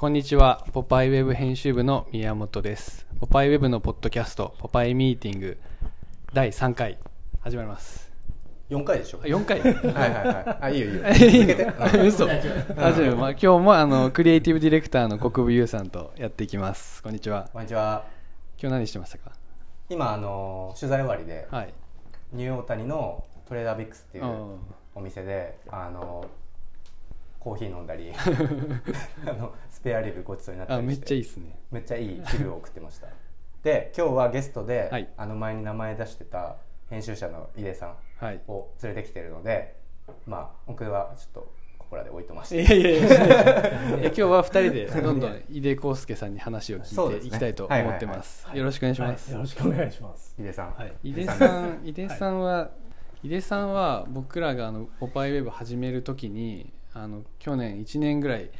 こんにちは。ポパイウェブ編集部の宮本です。ポパイウェブのポッドキャスト、ポパイミーティング第3回、始まります。4回でしょ？あ4回？はいはいはい。あいいよいいよ。いい続けて。の 嘘。大丈夫、まあ、今日もあのクリエイティブディレクターの国分優さんとやっていきます。こんにちは。こんにちは。今日何してましたか？今あの取材終わりではい。ニューオータニのトレーダービックスっていううん。お店であのコーヒー飲んだり あのスペアリブごちそうになったあ、めっりしてちゃいいですね。めっちゃいい昼を送ってました。で今日はゲストで、はい。あの前に名前出してた編集者の井出さんはい。を連れてきてるのでまあ僕はちょっとここらで置いとまして。いやいやいやいや 今日は2人で どんどん井出康介さんに話を聞いていきたいと思ってます。よろしくお願いします。よろしくお願いします。井出さん、はい。井出さん。井出さんは、井出さんは僕らがあのポパイウェブ始める時にあの去年1年ぐらい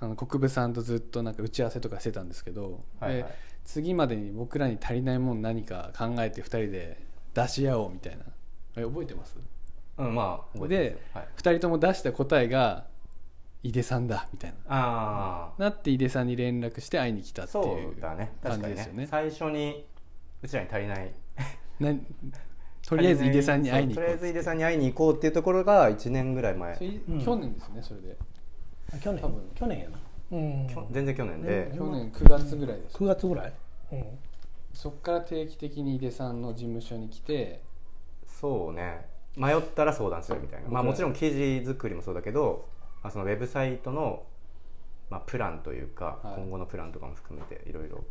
あの国分さんとずっとなんか打ち合わせとかしてたんですけど、はいはい。で次までに僕らに足りないもん何か考えて2人で出し合おうみたいな。え覚えてます？うんまあ覚えてでます。よ、はい、2人とも出した答えが井出さんだみたいな。ああなって井出さんに連絡して会いに来たってそいう感確かにね。じですよね。最初にうちらに足りない。なとりあえず井出さんに会いに行こうとりあえず井出さんに会いに行こうっていうところが1年ぐらい前。去年ですよねそれで。あ去年。多分。去年やな。うん。全然去年で、去年9月ぐらいです。9月ぐらい？うん。そっから定期的に井出さんの事務所に来て。そうね。迷ったら相談するみたいな。まあもちろん記事作りもそうだけど、まあ、そのウェブサイトの、まあ、プランというか、はい。今後のプランとかも含めていろいろ。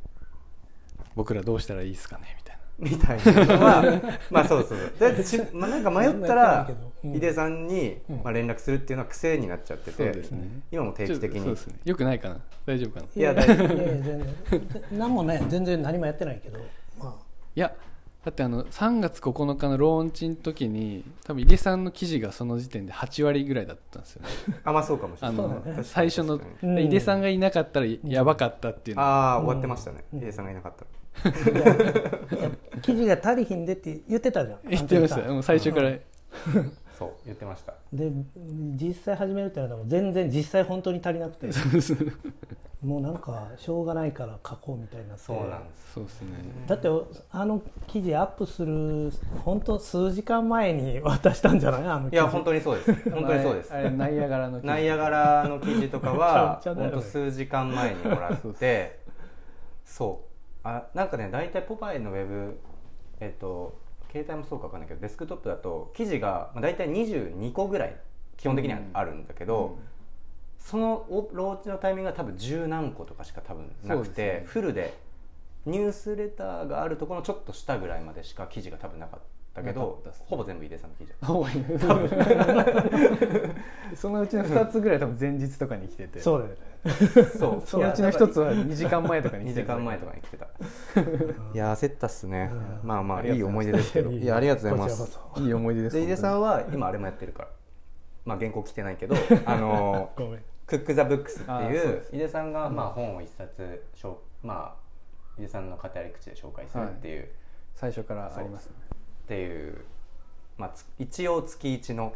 僕らどうしたらいいですかねみたいなみたいなのは まあそうそうでし、まあ、なんか迷ったら井出さんに、うん。まあ、連絡するっていうのは癖になっちゃってて、そうですね。今も定期的に。ね。よくないかな。大丈夫かな。いやいやいや全然何もね全然何もやってないけど、まいやだってあの3月9日のローンチの時に多分井出さんの記事がその時点で8割ぐらいだったんですよね。あまあそうかもしれあない最初の井出さんがいなかったらやばかったっていうの。ああ終わってましたね、うん。井出さんがいなかったあいやいや記事が足りひんでって言ってたじゃん。言ってました。もう最初から。そう言ってました。で実際始めるってなったら全然実際本当に足りなくて。もうなんかしょうがないから書こうみたいになそうなんです。そうですね。だってあの記事アップする本当数時間前に渡したんじゃない？あのいや本当にそうです。本当にそうです。ナイアガラの記事。ナイアガラの記事とかは 本当数時間前にもらってそうあなんかね大体ポパイのウェブえっと携帯もそうか分かんないけどデスクトップだと記事がまあ大体22個ぐらい基本的にはあるんだけど、そのおローチのタイミングが多分十何個とかしか多分なくて、ね。フルでニュースレターがあるところのちょっと下ぐらいまでしか記事が多分なかったけなかどったっすねほぼ全部井出さんの記事。多いそのうちの2つぐらい多分前日とかに来てて。そうだよね。そう。そのうちの1つは2時間前とかに2来て時間前とかに来てた。いや焦ったっすね、うん。まあまあいい思い出ですけど。いやありがとうございます。いい思い出ですで井出さんは今あれもやってるからまあ原稿来てないけどあのごめんクック・ザ・ブックスっていう井出さんがまあ本を一冊しょうまあ井出さんの語り口で紹介するっていう、最初からありますねっていうまあつ一応月一の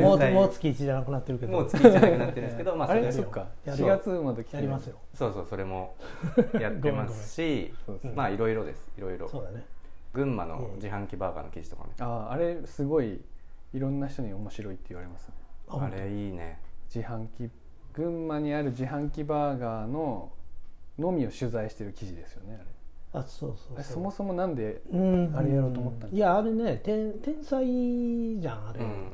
もうもう月1じゃなくなってるけど。もう月一じゃなくなってるんですけどまああれれ？そっか。やる4月まで来てやりますよ。そうそうそれも やってますしまあいろいろです。いろいろ。そうだね。群馬の自販機バーガーの記事とかね。あああれすごいいろんな人に面白いって言われますね。ああれいいね。自販機群馬にある自販機バーガーののみを取材してる記事ですよねあれあそうそうそう。そもそもなんでうん。あれやろうと思ったんですか？いやあれね天天才じゃんあれ、うん。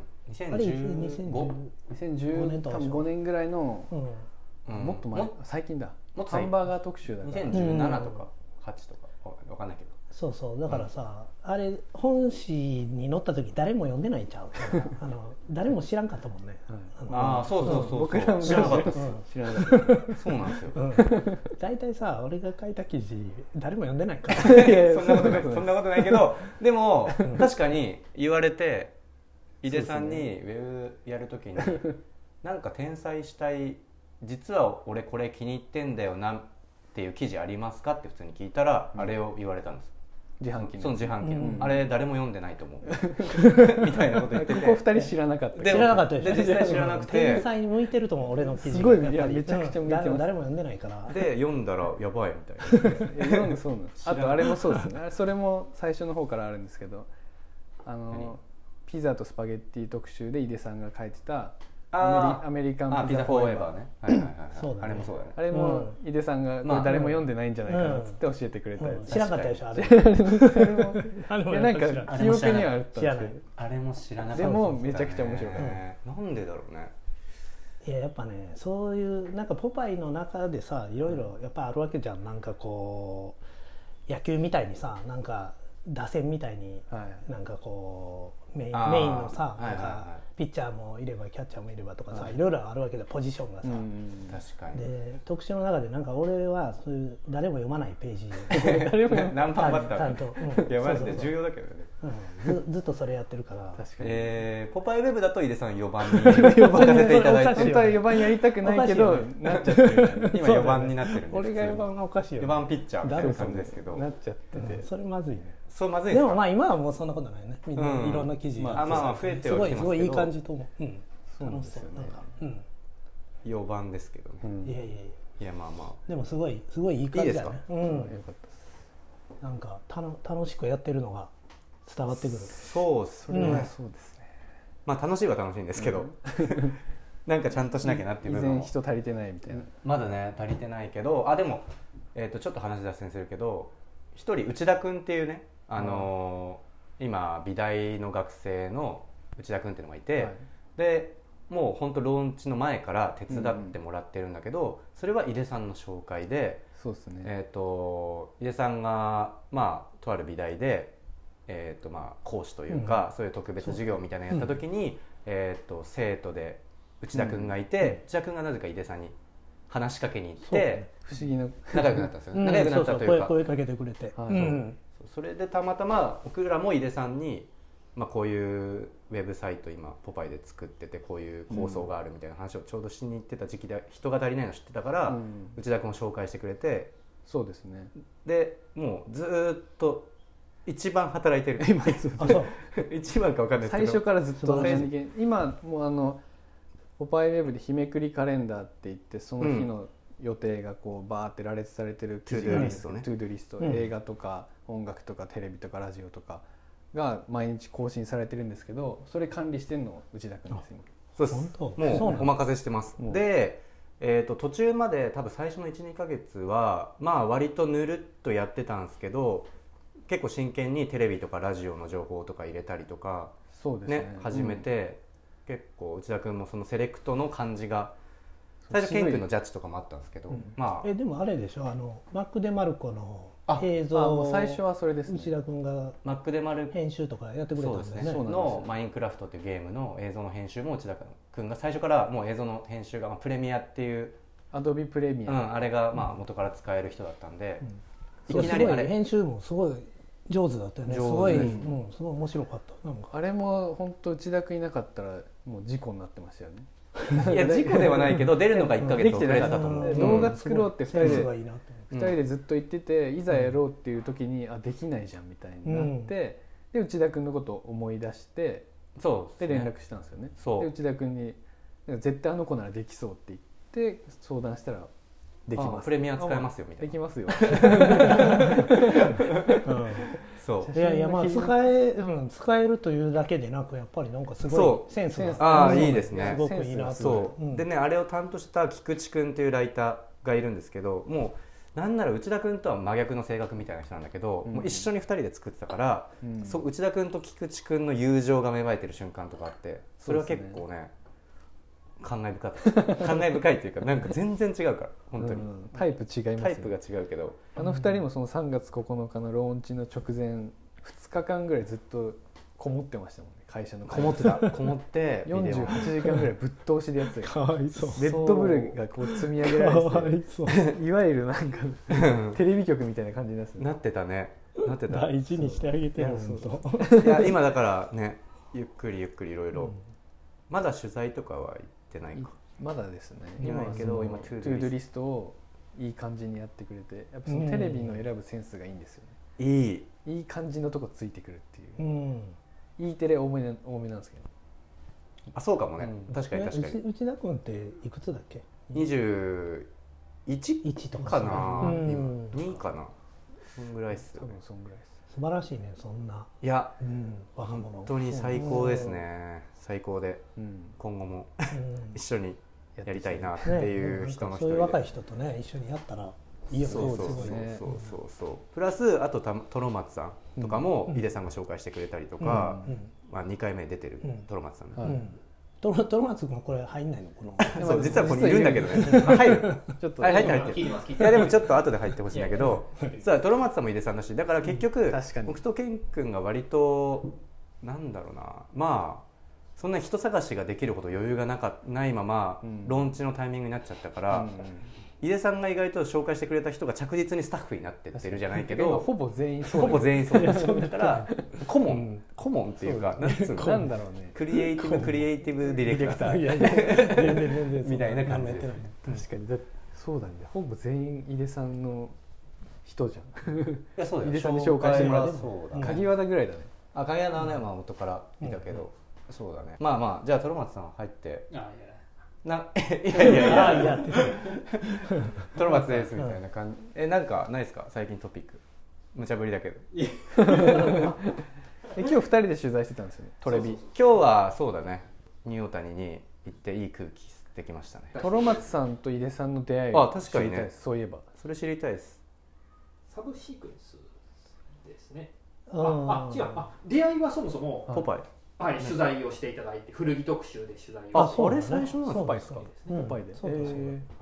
あれ2015 2010 2010年多分5年ぐらいの、うん。うん。もっと前？も最近だ。もっと最ハンバーガー特集だから。2017とか8とか。わわかんないけどそうそう。だからさ、あれ本誌に載った時誰も読んでないんちゃう？あの誰も知らんかったもんね、はい。のああそうそうそうそう。僕らも知らなかった。っすうん。知らなかった。そうなんですよ。うん。大体さ俺が書いた記事誰も読んでないから。そんなことない。そんなことないけど でも確かに言われて井出さんにウェブやるときになんか転載したい実は俺これ気に入ってんだよなっていう記事ありますか？って普通に聞いたらあれを言われたんです自販機その自販機の、うん。あれ誰も読んでないと思う。みたいなこと言ってて。ここ二人知らなかった。で知らなかったでしょで実際知らなくて。天才に向いてると思う俺の記事すごいいやめちゃくちゃ向いてます。うん誰も誰も読んでないから。で読んだらやばいみたいな。え読んでそうなんあとあれもそうですね。それも最初の方からあるんですけどあ何？のピザとスパゲッティ特集で井出さんが書いてたアメリアメリカンあピザフォーエバー。ね。はいはいはい、はい。そうだね。あれもそうだね。あれも井出さんがこれ誰も読んでないんじゃないかなっつって教えてくれたやつ。うん。知らなかったでしょあれ。あれも。いやなんか記憶にはあったん知らない。であれも知らなかったでもめちゃくちゃ面白かった。ねなんでだろうね。いややっぱねそういうなんかポパイの中でさいろいろやっぱあるわけじゃん。なんかこう野球みたいにさなんか打線みたいにはい。なんかこうメインメインのさはいはいはい。ピッチャーもいればキャッチャーもいればとかさはい。いろいろあるわけでポジションがさ、うん確かに。で特集の中でなんか俺はそういう誰も読まないページ。誰も何番バッタちゃんとーうん。いやマジで重要だけどね。うん、ず ずっとそれやってるから。確かに。えー、ポパイウェブだと井出さん4番に。置かせていただいて。本当は4番やりたくないけどなっちゃってる。今4番になってるんで俺が4番がおかしいよ4番ピッチャーみたいな感じですけど。なっちゃってて。うん。それまずいね。そうまずいですか？でもまあ今はもうそんなことないね。みんなうん。いろんな記事まあまあまあ増えてすはきてますけど。ごいすごいいい感じと思う、うん、そうなんですよ。ねなんかうん。4番ですけどね、うん。いやいやいや。いやまあまでもすごいすごいいい感じだね。いいうん。よかったです。なんかたの楽しくやってるのが伝わってくる。あそうっすね、それはそうですね。まあ楽しいは楽しいんですけど、なんかちゃんとしなきゃなっていう依部分人足りてないみたいな。まだね足りてないけどあでも、えー、とちょっと話脱線するけど一人内田君っていうね、あのー今美大の学生の内田君っていうのがいて、はい。でもう本当ローンチの前から手伝ってもらってるんだけど、それは井出さんの紹介で、そうですね。えー、と井出さんが、まあ、とある美大で、えーとまあ、講師というか、そういう特別授業みたいなのやった時に、えー、と生徒で内田君がいて、内田君がなぜか井出さんに話しかけに行って、ね。不思議な。仲良くなったんですよ。ね、うん。仲良くなったというか。声声かけてくれて、はい。うんそれでたまたま僕らも井出さんに、まあ、こういうウェブサイト今ポパイで作っててこういう構想があるみたいな話をちょうどしに行ってた時期で人が足りないの知ってたから、うん。内田君を紹介してくれてそうですね。でもうずーっと一番働いてる。一番か分かんないですけど。最初からずっと今もうあの POPEYE Web で日めくりカレンダーって言ってその日の予定がこうバーって羅列されてる記事があるんですけど ToDo リストね。トゥードゥーリスト。うん。映画とか音楽とかテレビとかラジオとかが毎日更新されてるんですけどそれ管理してるの内田君です今。そうです。本当？もそうお任せしてます。で、えー、と途中まで多分最初の12ヶ月はまあ割とぬるっとやってたんですけど結構真剣にテレビとかラジオの情報とか入れたりとかそうですね。ね始めて、結構内田君もそのセレクトの感じが最初ケン君のジャッジとかもあったんですけど、うん。まあ。えでもあれでしょ？あのマック・デ・マルコの映像を最初はそれですね。内田君がマックで丸編集とかやってくれたそうんですね。すよ。のマインクラフトっていうゲームの映像の編集も内田君が最初からもう映像の編集がまあプレミアっていう、アドビプレミア、うん、あれがまあ元から使える人だったんで、うん。いきなりあれ。編集もすごい上手だったよね。すごい、ううんん、すごい面白かった。なんか。あれも本当内田君いなかったらもう事故になってましたよねいや 事故ではないけど出るのが1ヶ月遅れてたと思う、動画作ろうって二人でセンスがいいなとうん。2人でずっと言ってて、いざやろうっていう時に、あできないじゃんみたいになって、で内田君のことを思い出してそうで連絡したんですよね。そう。で内田君に「絶対あの子ならできそう」って言って相談したら「できます」あプレミア使えますよみたいな。できますよ そう。いやいやまあ使え、うん、使えるというだけでなくやっぱりなんかすごそいセンスが。ああうんいいですね。すごくいいなと。そう、ん。でねあれを担当した菊池君っていうライターがいるんですけどもうなんなら内田君とは真逆の性格みたいな人なんだけど、うん。もう一緒に2人で作ってたから、うん。そう内田君と菊池君の友情が芽生えてる瞬間とかあってそれは結構ね感慨深かった感慨深いっていうかなんか全然違うから本当に、うんタイプ違いますよタイプが違うけど。あの2人もその3月9日のローンチの直前2日間ぐらいずっとこもってましたもんね。会社のこもってた。こもってビデオ48時間ぐらいぶっ通しでやってた。よ かわいそう。レッドブルがこう積み上げらかわれていそう。て いわゆるなんかテレビ局みたいな感じになってた。なってたね。なってた。大事にしてあげてよいや今だからねゆっくりゆっくりいろいろまだ取材とかは行ってないか。まだですね。いないけど今 ToDo リスト。をいい感じにやってくれてやっぱそのテレビの選ぶセンスがいいんですよね。いい。いい感じのとこついてくるっていう。うん、E テレ多めな多めなんですけど。あそうかもね、うん。確かに確かに。ねうち内田君っていくつだっけ？21 1とかかな、うん今2か。な。そんぐらいっすよ多ね分そんぐらいです素晴らしいねそんな、いやうん、若者。本当に最高ですね。最高で。うん。今後もうん。一緒にやりたいなってねいう人の一そういう若い人とね一緒にやったらいいよね。そうそうそうそう。そうそうプラスあとたトロマツさんとかもうん。井出さんが紹介してくれたりとか、うん。まあ、2回目出てるうん。トロマツさんね、はいうんトロトロマツ君これ入んないの？この。そう実はここにいる。んだけどね。あ 入る。ちょっと。はい入って入って。聞いやでもちょっと後で入ってほしいんだけど。さあトロマツさんも井出さんだし。だから結局、確かに。僕とケン君が割となんだろうな。まあそんな人探しができるほど余裕がなかないまま、うん。ローンチのタイミングになっちゃったから、うん井出さんが意外と紹介してくれた人が着実にスタッフになってってるじゃないけ今どほぼ全員そうほぼ全員そうだ だから顧問、うん。顧問っていうかなんつうの。なんだろうね。クリエイティブクリエイティブディレクター。いやいや全然全然みたいな感じで確かに。だそうだね。ほぼ全員井出さんの人じゃん。いやそうだよ。井出さんに紹介してもらって紹介はそうだね。鍵和田ぐらいだね。あ鍵穴はね、まあ、元からいたけど、そうだね。まあまあじゃあトロマツさん入って。あいやな いやいやいや。あいやってトロマツですみたいな感じ、えなんかないですか？最近トピック。無茶ぶりだけど。え今日二人で取材してたんですよね？トレビ。今日はそうだね。ニューオータニに行っていい空気吸ってきましたね。トロマツさんと井出さんの出会いあ確かにね知りたいです。そういえば。それ知りたいです。サブシークエンスですね。うんああ違う。あ出会いはそもそも、あポパイはい、取材をしていただいて古着特集で取材を。ああれそうだね。最初のそうポパイですか？ポパイで。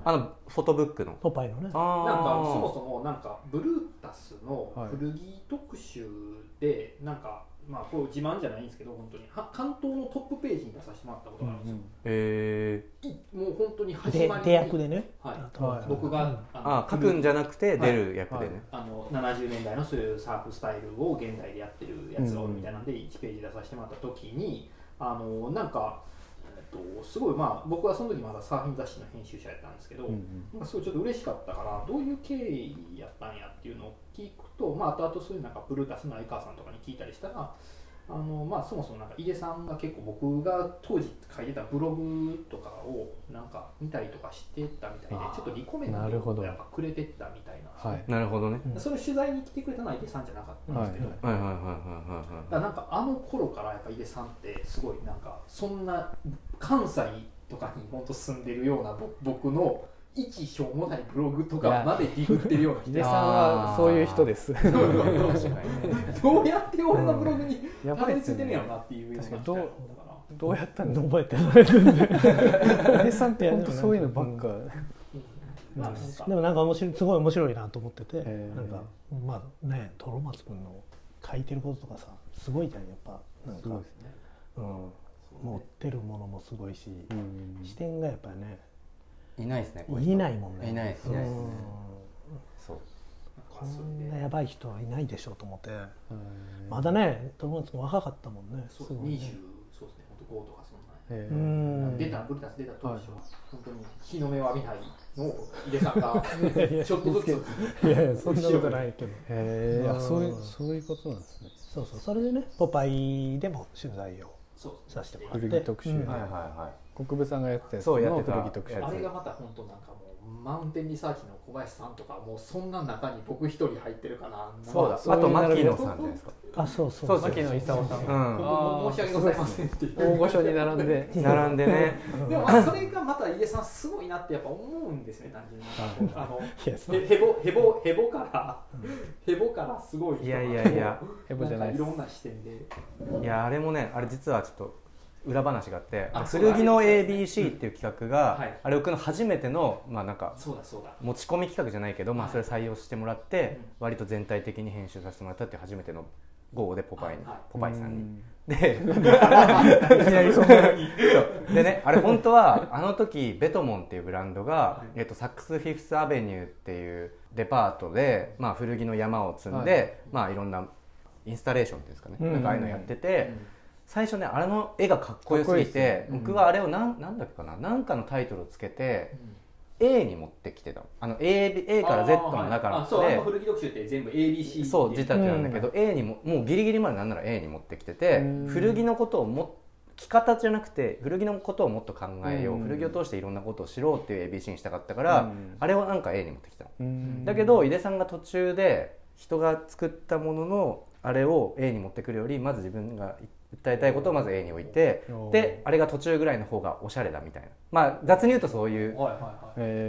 あのフォトブックの。ポパイのね。あなんかそももそもなんかブルータスの古着特集でなんかまあこう自慢じゃないんですけど本当に。は関東のトップページに出させてもらったことがあるんですよ、えいもう本当に始でまりに。出役でね。はい。はい僕が、うん。あ書くんじゃなくて出る役でね、あの70年代のそういうサーフスタイルを現代でやってるやつがおるみたいなんで1ページ出させてもらった時にあのなんか、と、すごいまあ僕はその時まだサーフィン雑誌の編集者やったんですけど、うんなんかすごいちょっと嬉しかったからどういう経緯やったんやっていうのを聞くと、まあ後々そういうなんかブルータスの相川さんとかに聞いたりしたらあのまあそもそもなんか井出さんが結構僕が当時書いてたブログとかをなんか見たりとかしてたみたいでちょっとリコメンなるほど。トをやっぱくれてったみたいな。んですよねはい。なるほどね。うんそれを取材に来てくれたのは井出さんじゃなかったんですけど、はいはい。はいはいはいだからはなんかあの頃からやっぱ井出さんってすごいなんかそんな関西とかに本当住んでるようなぼ僕の一しょうもないブログとかまでディグってるような人。さんはそういう人です。どうやって俺のブログにやたどり着いてるんやろなっていうような確かに。どうだから。どうやったんだ覚えてない井出さんって本当そういうのばっか。まあなん。かでもなんか面白いすごい面白いなと思ってて、なんかまあねトロマツ君の書いてることとかさすごいじゃんやっぱ。なんか。ね。うん、持ってるものもすごいし、うん。視点がやっぱりねいないですねい人。ないもんね。いないですね。うん。そう。こんなやばい人はいないでしょうと思って。はいまだねトロマツ君若かったもんね。そうすごいね。20そうですね。本当5とかそんな出たブルタス出た当初は。はい本当に日の目を浴びないのを井出さんがちょっとずつ。いやいやそんなことないけど。へー。あそういううん。そういうことなんですね。そうそう。それでね「ポパイ」でも取材をそう。させてもらって。古着特集。うん。はいはいはい国分さんがやってたやつのそうやってた。古着あれがまた本当なんかもうマウンテンリサーチの小林さんとかもうそんな中に僕一人入ってるかな。そうだ。あと牧野さんじゃないですかあそうそう。そうそう牧野勲さん。うん。申し訳ございませんって大御所に並んで。並んでね。でもまあそれがまた井出さんすごいなってやっぱ思うんですね単純に。あの へへぼへぼへぼからへぼからすごい人いやいやいや。ヘボじゃないいろんな視点で。いやあれもねあれ実はちょっと裏話があってあ古着の ABC っていう企画が、はい。あれ僕の初めてのまあなんかそうだそうだ。持ち込み企画じゃないけど、まあ、はい。それ採用してもらって、うん。割と全体的に編集させてもらったっていう初めての号でポパイに、はいはい。ポパイさんに。うん。でいきなりそんなそう。でねあれ本当はあの時ベトモンっていうブランドが、はい。えっと、サックスフィフスアベニューっていうデパートで、まあ、古着の山を積んで、はい。まあ、いろんなインスタレーションっていうんですかね、うん。なんかああいうのやってて、最初ねあれの絵がかっこよすぎて僕はあれをなんなんだっけかななんかのタイトルをつけて A に持ってきてたの。あの A, A から Z の中の。はいあそうあでの古着読集って全部 ABC そう字立てなんだけど、A にももうギリギリまでなんなら A に持ってきててうん。古着のことをも着方じゃなくて古着のことをもっと考えよう、うん。古着を通していろんなことを知ろうっていう ABC にしたかったから、うん。あれをなんか A に持ってきたの、うん。だけど井出さんが途中で人が作ったもののあれを A に持ってくるよりまず自分が訴えたいことをまず A に置いてであれが途中ぐらいの方がおしゃれだみたいな。まあ雑に言うとそういう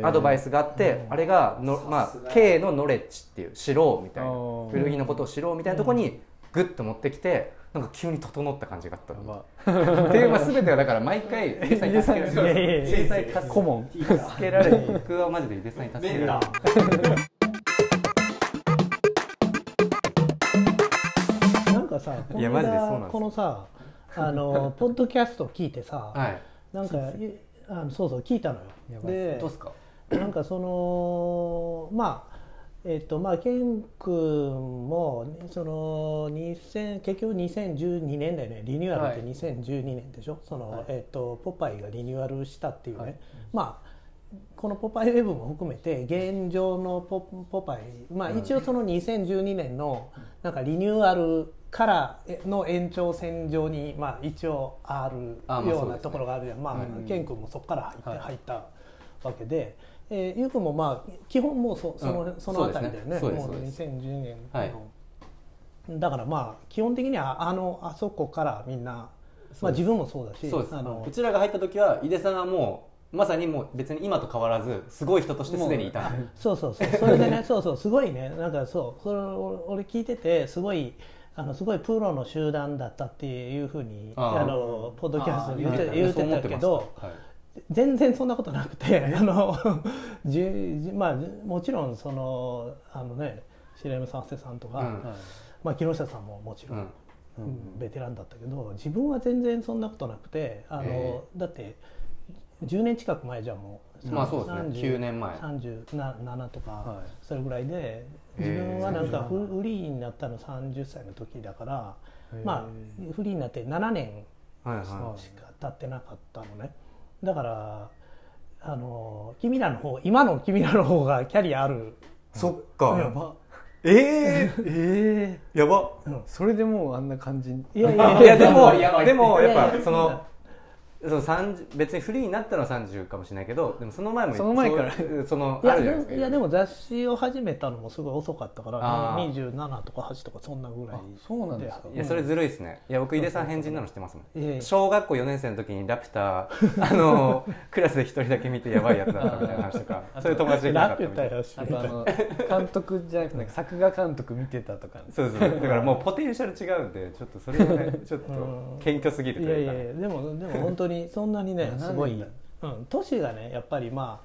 アドバイスがあって、あれがの、まあ、K のノレッジっていう知ろうみたいな。古着のことを知ろうみたいなところにグッと持ってきてなんか急に整った感じがあったっていう、まあ、全てはだから毎回 井出さんに助けられいやいやいやる。天才助顧問助けられる。僕はマジで井出さんに助けらタれるさこの間このさあの ポッドキャスト聞いてさ、はい。なんかいあのそうそう聞いたのよ。でどうっすか？なんかそのまあえっとまあケン君もその2000結局2012年だよね。リニューアルって2012年でしょ、その、はい。えっとポパイがリニューアルしたっていうね、はい。まあこの「ポパイウェブ」も含めて現状のポポパイ、まあ、一応その2012年のなんかリニューアルからの延長線上に、まあ、一応あるようなところがあるじゃん、まあうんケン君もそこから入って,、はい。入ったわけで、えー、ゆうくんもまあ基本もうそその,、うんそのあたりだよね。そうですもうそうです2010年の、はい。だからまあ基本的にはあのあそこからみんな、まあ、自分もそうだしあのうちらが入った時は井出さんはもうまさにもう別に今と変わらずすごい人としてすでにいた。そうそうそう。それでねそうそうすごいね。なんかそうそれ俺俺聞いててすごいあのすごいプロの集団だったっていうふうにあのポッドキャストで言って言ってたけど、はい。全然そんなことなくて あのじじまあもちろんそのあのね白山三世さんとか、うん。はいまあ、木下さんももちろん、うん。うんベテランだったけど自分は全然そんなことなくてあの、へだって10年近く前じゃんもう。まあそうですね。30 9年前。37とか、はい。それぐらいでへ自ー分はなんかフフリーになったの30歳の時だからまあフリーになって7年しか経ってなかったのね。だからあの君らの方今の君らの方がキャリアある。いそっか。やば。えええやば。それでもうあんな感じ。いやいやいやでも やばいでもやっぱそのその30別にフリーになったのは30かもしれないけどでもその前もその前から。そのいやいやでも雑誌を始めたのもすごい遅かったからあー。27とか8とかそんなぐらいあそうなんですか。いやそれずるいですね。いや僕井出さん変人なの知ってます？もん小学校4年生の時にラピュタ あのクラスで一人だけ見てやばいやつだったみたいな話とかそういう友達できなかラピュったみたいな。タよしあとあの監督じゃなくてなんか作画監督見てたとか。そうそうだからもうポテンシャル違うんでちょっとそれはねちょっとうん。謙虚すぎるというか。いやいやでもでも本当にそんなにねすごい、うん、年がねやっぱりま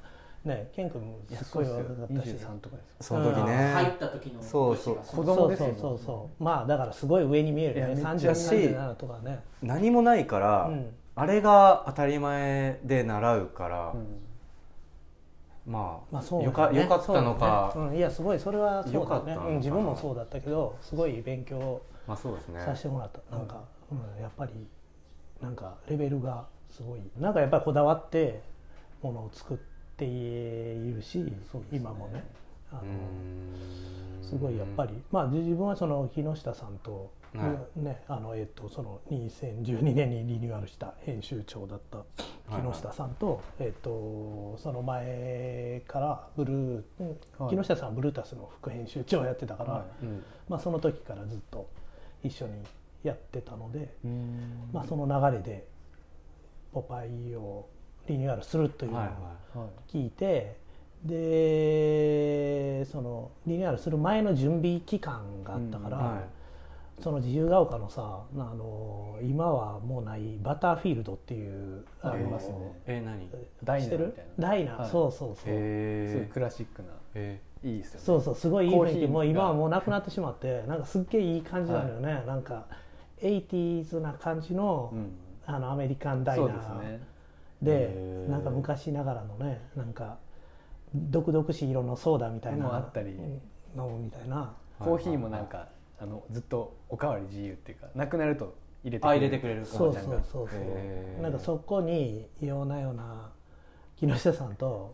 あねケン君もすっごい若かったし。23とかですその時ね。入った時のそうそう。子供ですよ。そうそうそうそう。まあだからすごい上に見えるよね。いやめっちゃ3037とかね。何もないから、うん。あれが当たり前で習うから、うん。まあ、まあそうよだよね。かよかったのか、そうだね。うん、いやすごいそれはそうだね。よかったのか。なうん、自分もそうだったけどすごい勉強まあそうですね。させてもらった、なんか、うん、やっぱりなんかレベルがすごいなんかやっぱりこだわってものを作っているし、今もね。あのすごいやっぱりまあ自分はその木下さんと、はねあのえっとその2012年にリニューアルした編集長だった木下さんと、えっとその前からブルー、うんはい。木下さんはブルータスの副編集長をやってたから、はうん。まあその時からずっと一緒にやってたので、うん。まあその流れでポパイをリニューアルするというのをはいははい聞い。て、でそのリニューアルする前の準備期間があったから、いはその自由が丘のさあの今はもうないバターフィールドっていうありますね。いえ何？ダイナーみたいな。ダイナー、はい。そうそうそう、すごいへクラシックな。えいいですよね。そうそうすごいいい雰囲気。もう今がはもうなくなってしまってなんかすっげえいい感じなのよね、なんか 80s な感じの,、うんあのアメリカンダイナーね。でへー。なんか昔ながらのねなんか毒々しい色のソーダみたいなもあったり。飲むみたい。なコーヒーもなんかあのずっとおかわり自由っていうかなくなると入れてあ入れてくれる。そうそうそうそう。なんかそこにようなような木下さんと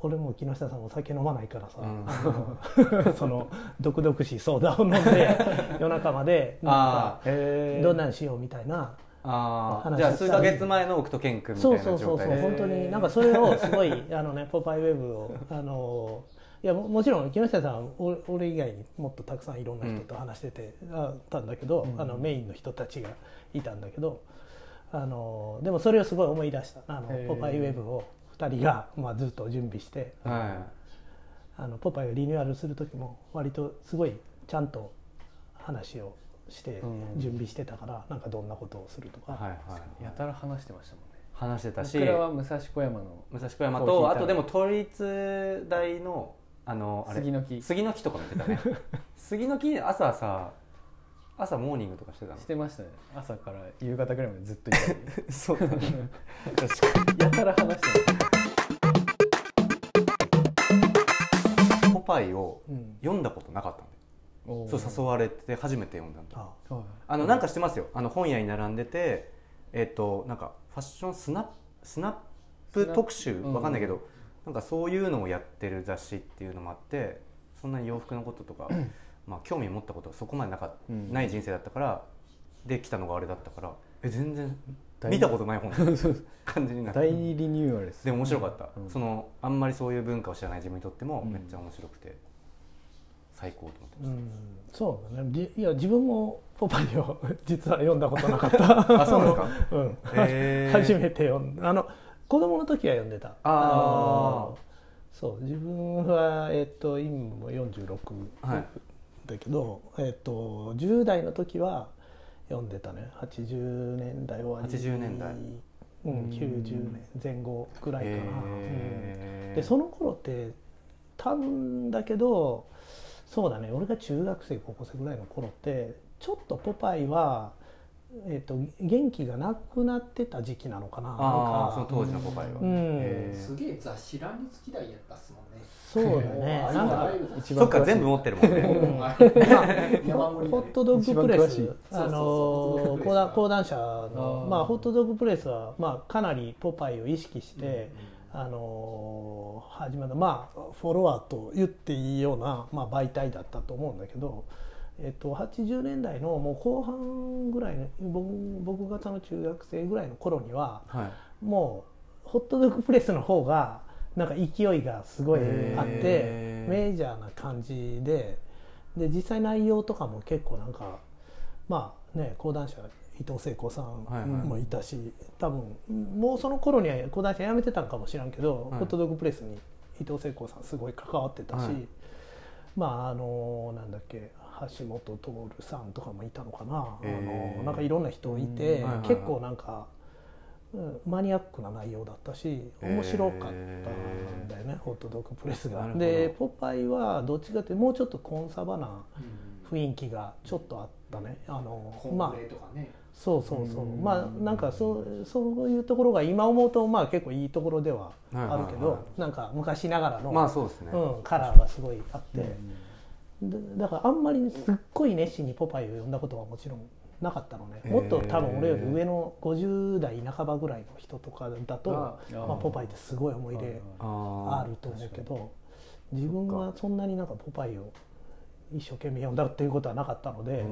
俺も木下さんお酒飲まないからさ、うん。その毒々しいソーダを飲んで夜中まで なんかへどんなんしようみたいなああ話じゃあ数ヶ月前の奥と健君みたそいうなそうそうそう状態で本当に。なんかそれをすごい あのねポパイウェブをあのいやももちろん木下さんは俺俺以外にもっとたくさんいろんな人と話してて、あったんだけど、あのメインの人たちがいたんだけどあのでもそれをすごい思い出した。あのポパイウェブを2人が、まあ、ずっと準備して、はあのポパイをリニューアルする時も割とすごいちゃんと話をしてうん。準備してたから、なんかどんなことをするとか、いはいはい。やたら話してましたもんね。話してたし僕らは武蔵小山の武蔵小山とあとでも都立大のあのあれ杉の木。杉の木とか見てたね。杉の木朝さ朝モーニングとかしてたの？してましたね。朝から夕方ぐらいまでずっといたり。そうだね。やたら話してまポパイをうん読んだことなかったんでしたそう誘われて初めて読んだんだあはいあのなんかしてますよ。あの本屋に並んでてえっ、となんかファッションスナップスナップ特集？うんわかんないけど、なんかそういうのをやってる雑誌っていうのもあってそんなに洋服のこととか、まあ興味を持ったことがそこまでなか、うん。ない人生だったからできたのがあれだったからえ全然大見たことない本。感じになって。大リニューアルです。でも面白かった、うん。そのあんまりそういう文化を知らない自分にとってもうん。めっちゃ面白くて最高と思ってましうん、そうだね。じいや自分も「ポパイ 」を実は読んだことなかった。あそうですか？うん。へー。初めて読んだ。あの子供の時は読んでた。あー。のそう。自分は、えっと今も46はい。だけど、えっと10代の時は読んでたね。80年代終わり。80年代。うん、90年前後ぐらいかな、へー。でその頃って多分だけどそうだね。俺が中学生高校生ぐらいの頃ってちょっとポパイは、えー、と元気がなくなってた時期なのかな。ああそのなんか当時のポパイは、うん。すげえ雑誌乱立嫌いやったっすもんね。そうだね。なんかそっか全部持ってるもんね。ホットドッグプレスあの講談講談社のまあホットドッグプレスはまあかなりポパイを意識して、あの始まったまあフォロワーと言っていいような、まあ、媒体だったと思うんだけど、えっと、80年代のもう後半ぐらいの僕僕がその中学生ぐらいの頃にははい。もうホットドッグプレスの方がなんか勢いがすごいあってメジャーな感じでで実際内容とかも結構なんかまあね講談社伊藤聖子さはいはい。んもいたし、多分もうその頃には講談社辞めてたんかもしらんけど、はい。ホットドッグプレスに伊藤聖子さんすごい関わってたし、はい。まああのなんだっけ橋本徹さんとかもいたのかな、へー。あのなんかいろんな人いて、うん。はいはいはい。結構なんか、うんマニアックな内容だったし面白かったんだよね、ホットドッグプレスが。でポパイはどっちかっていうともうちょっとコンサバなうん。雰囲気がちょっとあったね。あのコンまあプレとかねそうそうそう、うん。まあなんかそうそういうところが今思うとまあ結構いいところではあるけど、はなんか昔ながらの、まあそうですね、うん、カラーがすごいあって、でだからあんまりすっごい熱心に「ポパイ」を読んだことはもちろんなかったのね。もっと多分俺より上の50代半ばぐらいの人とかだとあまあ、ポパイってすごい思い入れああると思うけど自分はそんなになんか「ポパイ」を一生懸命読んだっていうことはなかったので。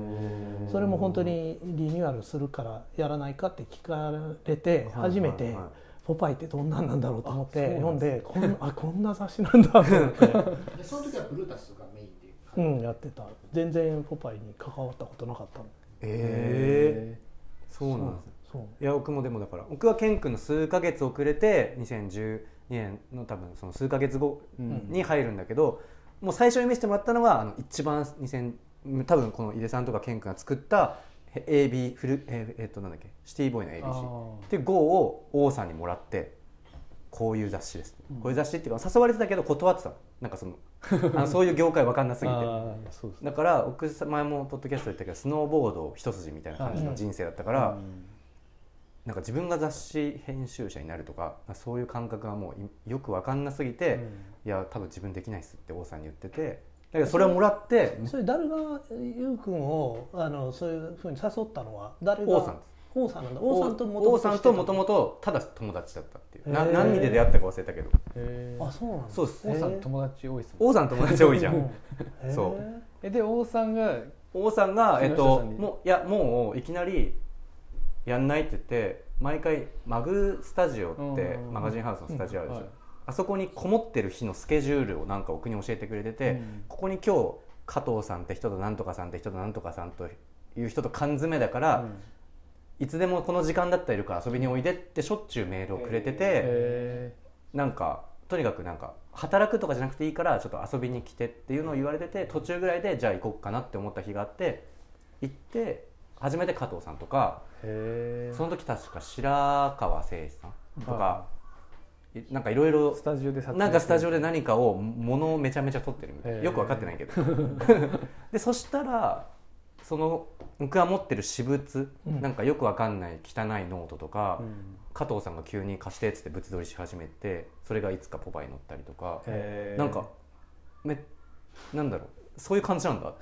それも本当にリニューアルするからやらないかって聞かれてはい初めてはい。はい「ポパイ」ってどんなんなんだろうと思って読んでこんあこんな雑誌なんだと思って、でその時はブルータスがメインでうん、やってた。全然「ポパイ」に関わったことなかったの。ええそうなんですね。そういや僕もでもだから僕はケン君の数ヶ月遅れて2012年の多分その数ヶ月後うんに入るんだけど、もう最初に見せてもらったのはあの一番2000多分この井出さんとかケン君が作ったへ AB フルえーえーっとなんだっけシティボーイの ABC あで GO を王さんにもらってこういう雑誌です、こういう雑誌っていうか誘われてたけど断ってたの。なんかそのあのそういう業界分かんなすぎて。だから僕前もポッドキャストで言ったけどスノーボード一筋みたいな感じの人生だったから、うんなんか自分が雑誌編集者になるとかそういう感覚がもういよく分かんなすぎて、いや多分自分できないっすって王さんに言っててだからそれをもらってそれ誰がゆうくんをあのそういうふうに誘ったのは誰が？王さんです。王さんなんだ。王さんとも王さんともとももとただ友達だったっていう。な何で出会ったか忘れたけど。へあそうなんだ。そうです。王さん友達多いっすもん王さん友達多いじゃん。そう。えで王さんが王さんが、えっと、もういやもういきなりやんないって言って毎回マグスタジオってうんマガジンハウスのスタジオあるじゃん、はい。あそこにこもってる日のスケジュールをなんか僕に教えてくれてて、うん。ここに今日加藤さんって人となんとかさんって人となんとかさんという人と缶詰だから、いつでもこの時間だったらいるから遊びにおいでってしょっちゅうメールをくれてて、へなんかとにかくなんか働くとかじゃなくていいからちょっと遊びに来てっていうのを言われてて途中ぐらいでじゃあ行こうかなって思った日があって行って初めて加藤さんとかえその時確か白川誠一さんとかはい。なんかいろいろスタジオでな。んかスタジオで何かを物をめちゃめちゃ撮ってるみたいよく分かってないけど。でそしたらその僕が持ってる私物、うん。なんかよく分かんない汚いノートとか、うん。加藤さんが急に貸してっつって物撮りし始めてそれがいつかポパイに載ったりとかなんかめなんだろうそういう感じなんだ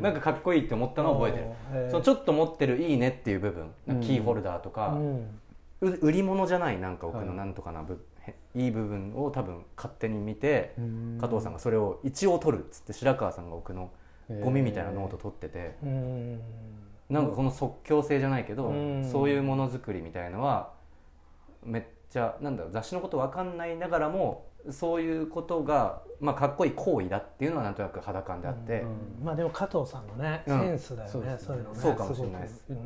なんかかっこいいって思ったのを覚えてる。そのちょっと持ってるいいねっていう部分なんかキーホルダーとか、うん。う売り物じゃないなんか僕はい。のなんとかなぶ、へいい部分を多分勝手に見て、うん。加藤さんがそれを一応取るっつって白川さんが僕のゴミみたいなノート取ってて、うん。なんかこの即興性じゃないけど、うん。そういうものづくりみたいのはめっちゃなんだろう雑誌のこと分かんないながらもそういうことが、まあ、かっこいい行為だっていうのはなんとなく肌感であって、うんまあでも加藤さんのね、うん。センスだよねそういうのね。そうかもしれないです。うん。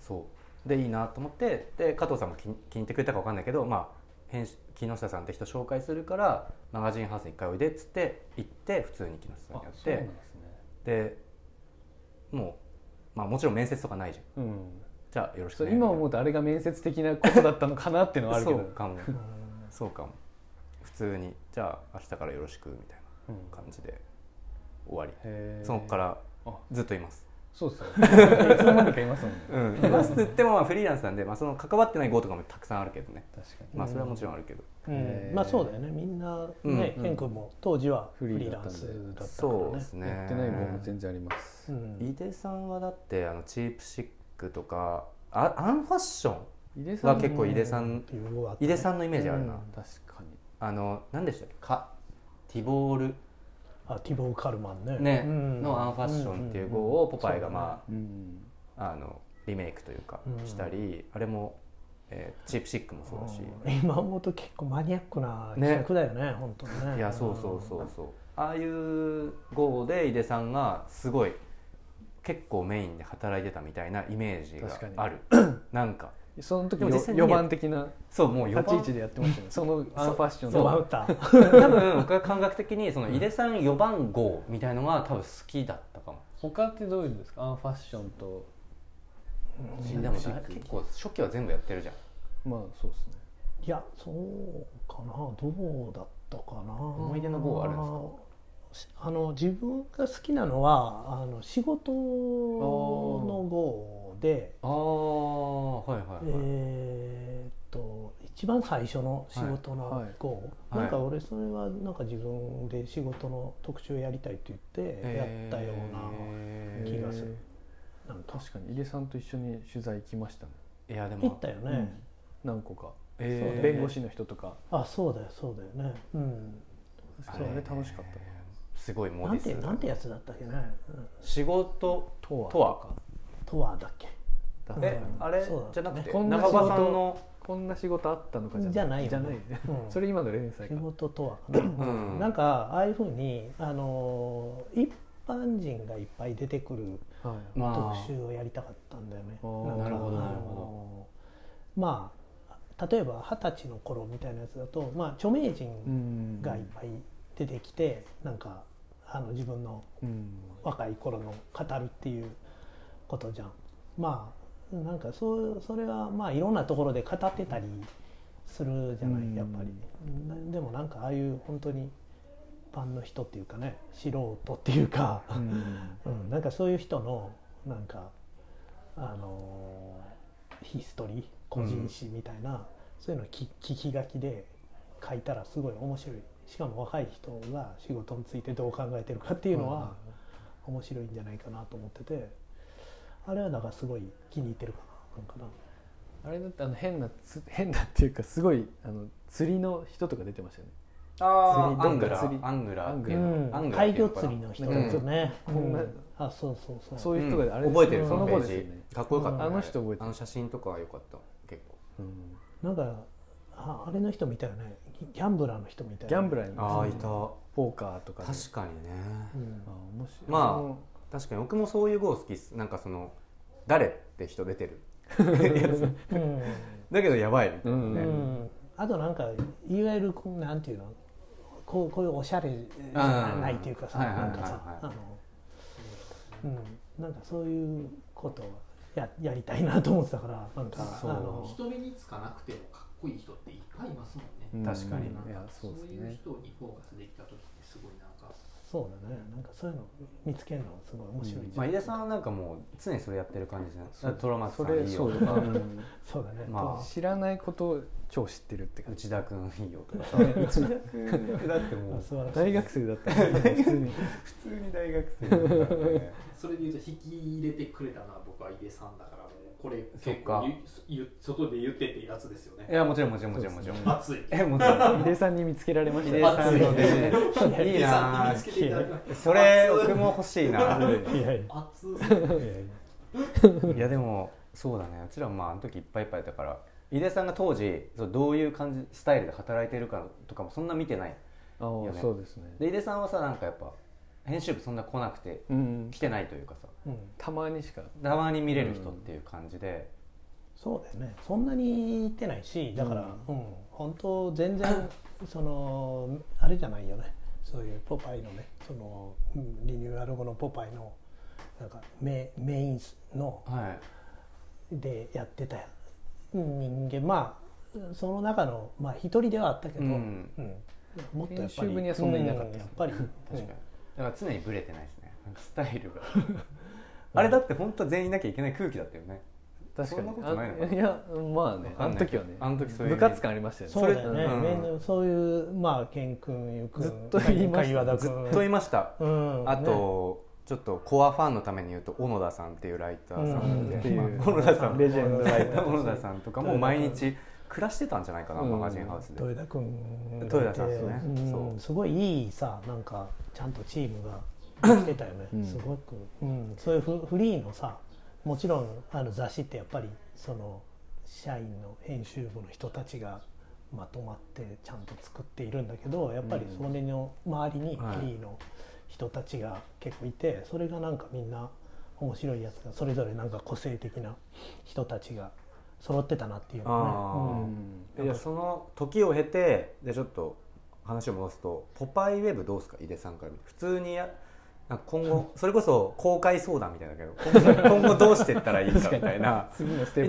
そう。でいいなと思ってで加藤さんも気に気に入ってくれたか分かんないけど、まあ、編集木下さんって人紹介するからマガジンハウスに一回おいでっつって行って普通に木下さんにやって。ですね。でもう、まあ、もちろん面接とかないじゃん。うん。じゃあよろしくね。今思うとあれが面接的なことだったのかなっていうのはあるけど。そうかも。うん。そうかも普通にじゃあ明日からよろしくみたいうん。な感じで終わり。へー。そこからあ。ずっといます。そうですよ。いつの間にかいますもんね。うん。いますって言ってもまあフリーランスなんで、まあ、その関わってない号とかもたくさんあるけどね。確かに。まあそれはもちろんあるけど、うん。まあそうだよね。みんなうん。ねうん。君も当時はフフリリーランスーだったからね。そうですね。やってない号も全然あります。うん。井出さんはだってあのチープシックとかあアンファッションは結構井出さんっていうのがあって井出さんのイメージあるな、うん。確かにあの何でしたっけ？かティボール。あティボー・カルマンね。ね、うん。のアンファッションっていう号をポパイがまうんあ,、あのリメイクというかうんしたり、あれも、えーチープシックもそうだし、うん今思うと結構マニアックな企画だよね本当にね。いやそうそうそうそう。ああいう号で井出さんがすごい結構メインで働いてたみたいなイメージがある。なんかその時でも実際に4番的な。そうもう4番。立ち位置でやってましたね。そのアンファッションの打った多分僕は感覚的にその井出さん4番号みたいのが多分好きだったかも、他ってどういうんですか？アンファッションと。でもだ結構初期は全部やってるじゃん。まあそうですね。いやそうかな。どうだったかな。思い出の号あるんですか？あの自分が好きなのはあの仕事の号でああはいはいはい、えーっと一番最初の仕事の号、はい。なんか俺それはなんか自分で仕事の特集をやりたいって言ってやったような、え気がする。へなんか。ー確かに。井出さんと一緒に取材行きましたねーいやでも。行ったよね、何個か。えー弁護士の人とか。あそうだよそうだよね。うん。それあれ楽しかったすごいモディスてなんてやつだったっけね、うん、仕事とは。とはとはだっけ？だうんえあれ？そうだじゃなくてこんな長場さん仕事のこんな仕事あったのかじゃない。よじゃないうん。それ今の連載仕か事とはかな、ん。なんかああいうふうにあのー一般人がいっぱい出てくるはい。ま特集をやりたかったんだよね。あー。んか。なるほどあなるほのーまあ例えば二十歳の頃みたいなやつだと、まあ、著名人うんがいっぱい出てきて、なんかあの自分のうん。若い頃の語るっていうことじゃん。まあなんかそうそれはまあいろんなところで語ってたりするじゃなうんいやっぱり。なでもなんかああいう本当に一般の人っていうかね素人っていうか、うん。うん、なんかそういう人のなんかあのーヒストリー個人史みたいな、そういうのをき聞き書きで書いたらすごい面白い。しかも若い人が仕事についてどう考えてるかっていうのは面白いんじゃないかなと思っててあれはだからすごい気に入ってるかなんかな。あれだってあの変なつ変なっていうかすごいあの釣りの人とか出てましたよね。あ釣りアングラどっか釣り。ーアングラーアングラー海魚釣りの人ですよね、うん。こんなうんあそうそうそうそういう人があれうん。覚えてるそのページ。子ですよねかっこよかった。ねうんあの人覚えてる。あの写真とかは良かった。結構。うん。なんかああれの人みたいよね。ギャンブラーの人みたいー、ギャンブラーにああいた。ポーカーとかで。確かにね。うん。あ面白い。まあ確かに僕もそういう号好きっす。なんかその誰って人出てる。やつ。うん。だけどやばい。みたいなうね、ん。あとなんかいわゆるこうなんていうの？こうこういうおしゃれじゃないっていうかさなんかさあのうん。なんかそういうことをややりたいなと思ってたからなんかそう。あの人目につかなくてもかっこいい人っていっぱいいますもんね、うん。確かに。いやそそううですいうね人にフォーカスできた時ってすごいなそうだね。なんかそういうの見つけるのすごい面白いじゃん、まあ、井出さんはなんかもう常にそれやってる感じじゃないトロマツそさんいいよ。とかうん。そうだね、まあ。知らないことを超知ってるって感じ。内田君いいよとか。さ内田君。だってもう。大学生だった。ん で普通に。普通に大学生だからね。それでいうと引き入れてくれたのは僕は井出さんだからこれそっか。結構外で言ってってやつですよね。いやもちろんもちろんもちろんもちろん。熱いえもちろん井出さんに見つけられました井出さんの弟子いいなそれ僕も欲しいな。熱いいやでもそうだね。うちらもまああの時いっぱいいっぱいだから。井出さんが当時そうどういう感じスタイルで働いてるかとかもそんな見てないああよねそうですね。で井出さんはさなんかやっぱ編集部そんな来なくてうん。来てないというかさ。うん。たまにしか。たまに見れる人っていう感じで、そうだよね。そんなに行ってないしだからうん、本当全然 そのあれじゃないよね。そういうポパイのねそのうんリニューアル後のポパイのなんかメメインのはい。でやってた人間。まあその中のまあ一人ではあったけど、うん。うん。もっとやっぱ編集り部にはそんなにいなかったうん。やっぱり、確かにだから常にブレてないですね。なんかスタイルが。あれだって本当は全員いなきゃいけない空気だったよね。確かに。そんなことないのかいやまあね。あの時はね。あの時そういう部活感ありましたよね。そうだよね、うん。そういうまあ健君ゆうくんずっと言いました。ずっといました。うん。あと、ちょっとコアファンのために言うと小野田さんっていうライターさんで、っていう。まあ小野田さん。レジェンドライター。小野田さんとかも毎日暮らしてたんじゃないかな、うん。マガジンハウスで、豊田君豊田さんですね。うん。そう。すごいいいさなんかちゃんとチームが できてたよね、うん。すごく、うん、そういうフフリーのさもちろんあの雑誌ってやっぱりその社員の編集部の人たちがまとまってちゃんと作っているんだけどやっぱりそれの周りにフはい。リーの人たちが結構いてそれがなんかみんな面白いやつがそれぞれなんか個性的な人たちが揃ってたなっていうあのね、ー。いやその時を経てでちょっと話を戻すと「ポパイウェブどうですか？井出さんから見て。普通にや今後それこそ公開相談みたいだけど今後どうしていったらいいかみたいな。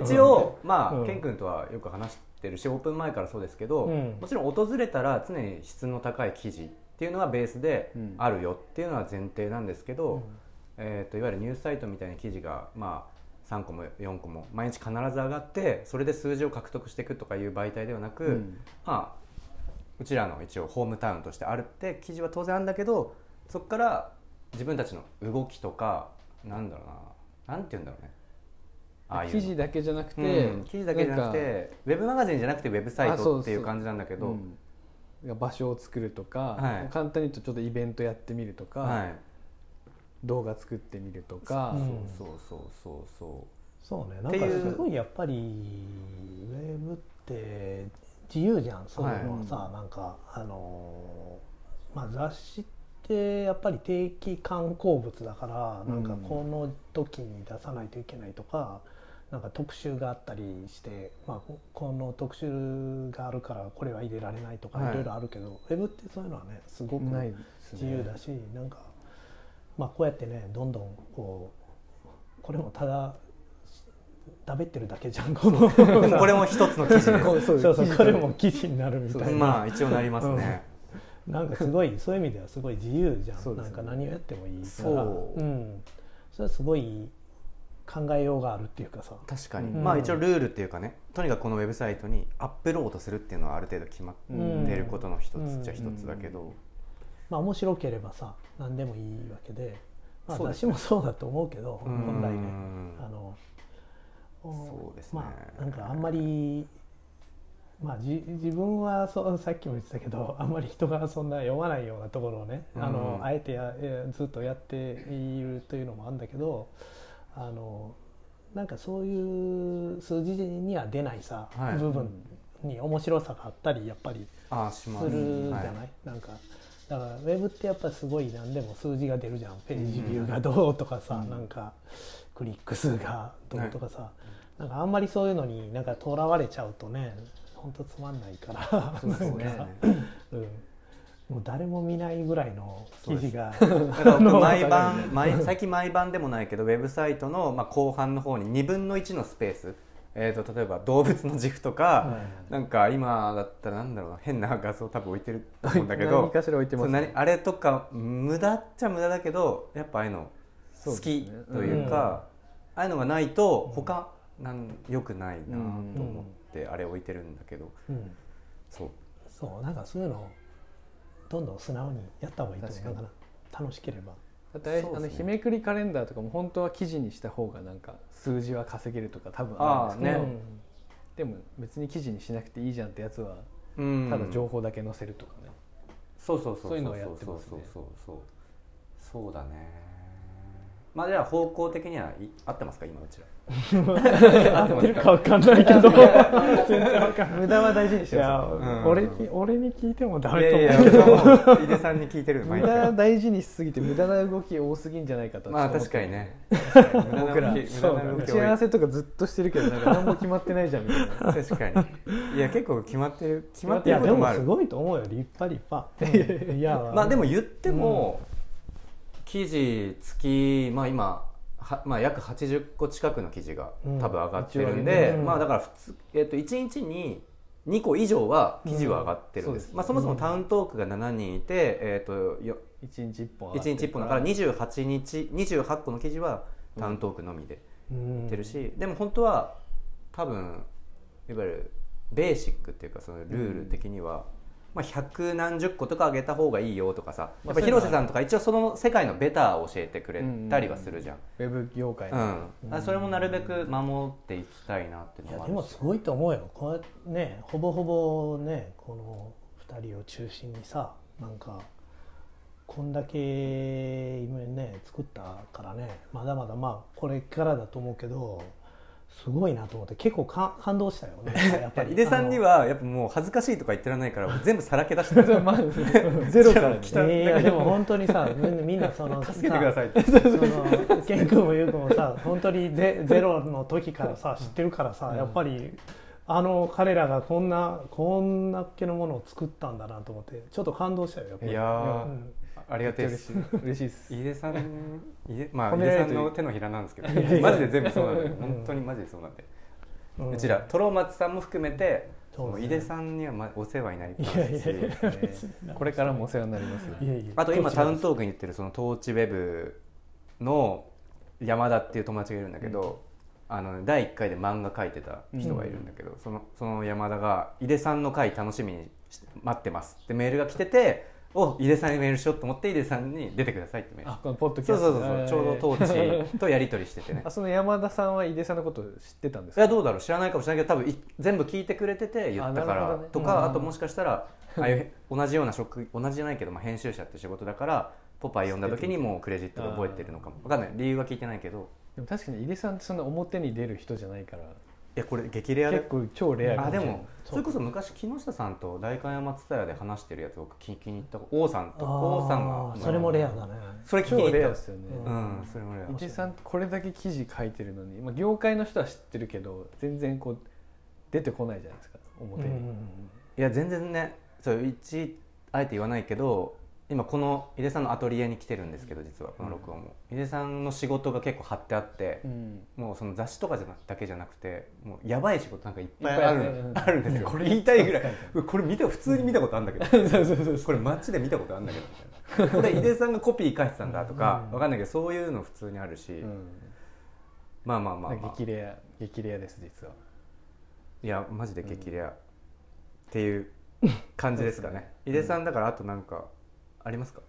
一応まあ、うん。ケン君とはよく話してるしオープン前からそうですけど、うん。もちろん訪れたら常に質の高い記事っていうのはベースでうん。あるよっていうのは前提なんですけど、うん。えー、といわゆるニュースサイトみたいな記事が、まあ、3個も4個も毎日必ず上がってそれで数字を獲得していくとかいう媒体ではなく、うん。まあ、うちらの一応ホームタウンとしてあるって記事は当然あるんだけどそこから自分たちの動きとかなんだろうななんて言うんだろうね。ああいうの。記事だけじゃなくて、うん記事だけじゃなくてウェブマガジンじゃなくてウェブサイトっていう感じなんだけど、うん。場所を作るとか、はい。簡単に言うとちょっとイベントやってみるとか、はい、動画作ってみるとか、うんそうそうそうそう。そうね。なんかっていうすごいやっぱりウェブって自由じゃんそういうのはさ、なんかあのーまあ雑誌ってやっぱり定期刊行物だからなんかうんこの時に出さないといけないとか、なんか特集があったりして、まあ、ここの特集があるからこれは入れられないとかはい。いろいろあるけど、ウェブってそういうのはねすごく自由だし、なんかまあこうやってねどんどんこうこれもただ食べってるだけじゃん。この これも一つの記事そうそう これも記事になるみたいな、まあ一応なりますね、なんかすごいそういう意味ではすごい自由じゃん、ね。なんか何をやってもいいから。そう。うん、それはすごい考えようがあるっていうかさ。確かに、うん。まあ一応ルールっていうかね。とにかくこのウェブサイトにアップロードするっていうのはある程度決まってることの一つっちゃ一つだけど、まあ面白ければさ何でもいいわけで、まあ、私もそうだと思うけどうん。本来ね。あのそうですね。まあなんかあんまりまあ、じ自分はそうさっきも言ってたけど あんまり人がそんな読まないようなところをね、あのうん。あえてやえずっとやっているというのもあるんだけどあのなんかそういう数字には出ないさ、はい。部分に面白さがあったりやっぱりすするじゃない、はい。なんかだからウェブってやっぱすごい何でも数字が出るじゃん。ページビューがどうとかさ、なんかクリック数がどうとかさ、なんかあんまりそういうのになんかとらわれちゃうとね本当つまんないから。そうですね。うん、もう誰も見ないぐらいの記事が。だから僕 毎晩毎最近毎晩でもないけどウェブサイトの、まあ、後半の方に2分の1のスペース、えー、と例えば動物の軸とか、はい。なんか今だったらなんだろうな変な画像多分置いてると思うんだけ何どかしら置いてますそう何あれとか無駄っちゃ無駄だけどやっぱああいうの好きそうですね。というか、ああいうのがないと他なん良くないなと思ってあれ置いてるんだけど、うん、そう。そうなんかそういうのをどんどん素直にやった方がいいと思う確かだから楽しければ。だってあの日めくりカレンダーとかも本当は記事にした方がなんか数字は稼げるとか多分あるんですけど、ね。でも別に記事にしなくていいじゃんってやつはうん。ただ情報だけ載せるとかね、そうそうそう。そういうのをやってますね。そうそうそうそう。そうだね。まあじゃあ方向的にはい合ってますか？今うちら 合ってるかわかんないけど。全然わかんない。無駄は大事にしいや、よううん。俺に俺に聞いてもダいやいメと思う。やもう井出さんに聞いてる毎無駄回大事にしすぎて無駄な動き多すぎんじゃないかとまあ確かにね。僕ら無駄な動き打ち合わせとかずっとしてるけどなんか何も決まってないじゃんみたいな。確かに。いや結構決まってる決まっていやでもることもある。すごいと思うよ立派立派。いやまあでも言っても、記事月まあ今は、まあ、約80個近くの記事がうん。多分上がってるんで、げてるまあだから普通、えっと1日に2個以上は記事は上がってるんです,、うん。まあ、そもそもタウントークが7人いて、えっとよ一日一本1日1本だから28日28個の記事はタウントークのみでうん。言ってるし、でも本当は多分いわゆるベーシックっていうかそのルール的には、まあ、百何十個とか上げた方がいいよとかさ。やっぱ広瀬さんとか一応その世界のベターを教えてくれたりはするじゃん、ウェブ業界うの、ん。あそれもなるべく守っていきたいなっていうのもあるしでもすごいと思うよ。こうやってねほぼほぼねこの2人を中心にさなんかこんだけ今ね作ったからね。まだまだまあこれからだと思うけどすごいなと思って結構か感動したよね やっぱり。井出さんにはやっぱもう恥ずかしいとか言ってらんないから全部さらけ出して。る まあ ゼロから来た。いやでも本当にさみんなみんなその助けてくださいって。君もユウ君もさ本当にゼゼロの時からさ知ってるからさ、やっぱりあの彼らがこんなこんなっけのものを作ったんだなと思ってちょっと感動したよやっぱり。いやー。うんありがたいです。嬉しい。です。井出さん井出まあ井出さんの手のひらなんですけど。マジで全部そうなんで。うん。本当にマジでそうなんで、うん。うちらトロマツさんも含めて井出さんにはまお世話になりたいし。これからもお世話になりますよあと今タウントークに言ってるそのトーチウェブの山田っていう友達がいるんだけど、あの第1回で漫画描いてた人がいるんだけど、そのその山田が「井出さんの回楽しみにし待ってます」ってメールが来ててお井出さんにメールしようと思って井出さんに出てくださいってメール。あこのポッドキャスト。そうそうそうちょうどトーチとやり取りしててね。あその山田さんは井出さんのこと知ってたんですか？いやどうだろう知らないかもしれないけど多分い全部聞いてくれてて言ったからとか、うんあともしかしたらああいう同じような職同じじゃないけど、まあ、編集者って仕事だからポパイ読んだ時にもうクレジットで覚えてるのかも。分かんない。理由は聞いてないけど。でも確かに井出さんってそんな表に出る人じゃないから。いやこれ激レアで。結構超レアかあでもそれこそ昔木下さんと代官山蔦屋で話してるやつ僕聞きに行った王さんと王さんがそれもレアだね。それ聞き超に行ったレアですよね、うん。それもレア。井出さんってこれだけ記事書い。てるのに、まあ、業界の人は知ってるけど全然こう出てこない。じゃない。ですか表に、うんうんうんい。や全然ねそう一あえて言わない。けど今この井出さんのアトリエに来てるんですけど実はこの録音も、井出さんの仕事が結構貼ってあって、うん。もうその雑誌とかじゃなだけじゃなくてもうやばい仕事なんかいっぱいある。うん。あるんですよ、うん。これ言いたいぐらい。これ見た普通に見たことあるんだけど。これ街で見たことあるんだけどみたいな。これ井出さんがコピー書いてたんだとかわかんないけどそういうの普通にあるし、うん。まあまあまあ、まあ、激レア激レアです実は。いやマジで激レア、っていう感じですかね。井出さんだからあとなんかありますか？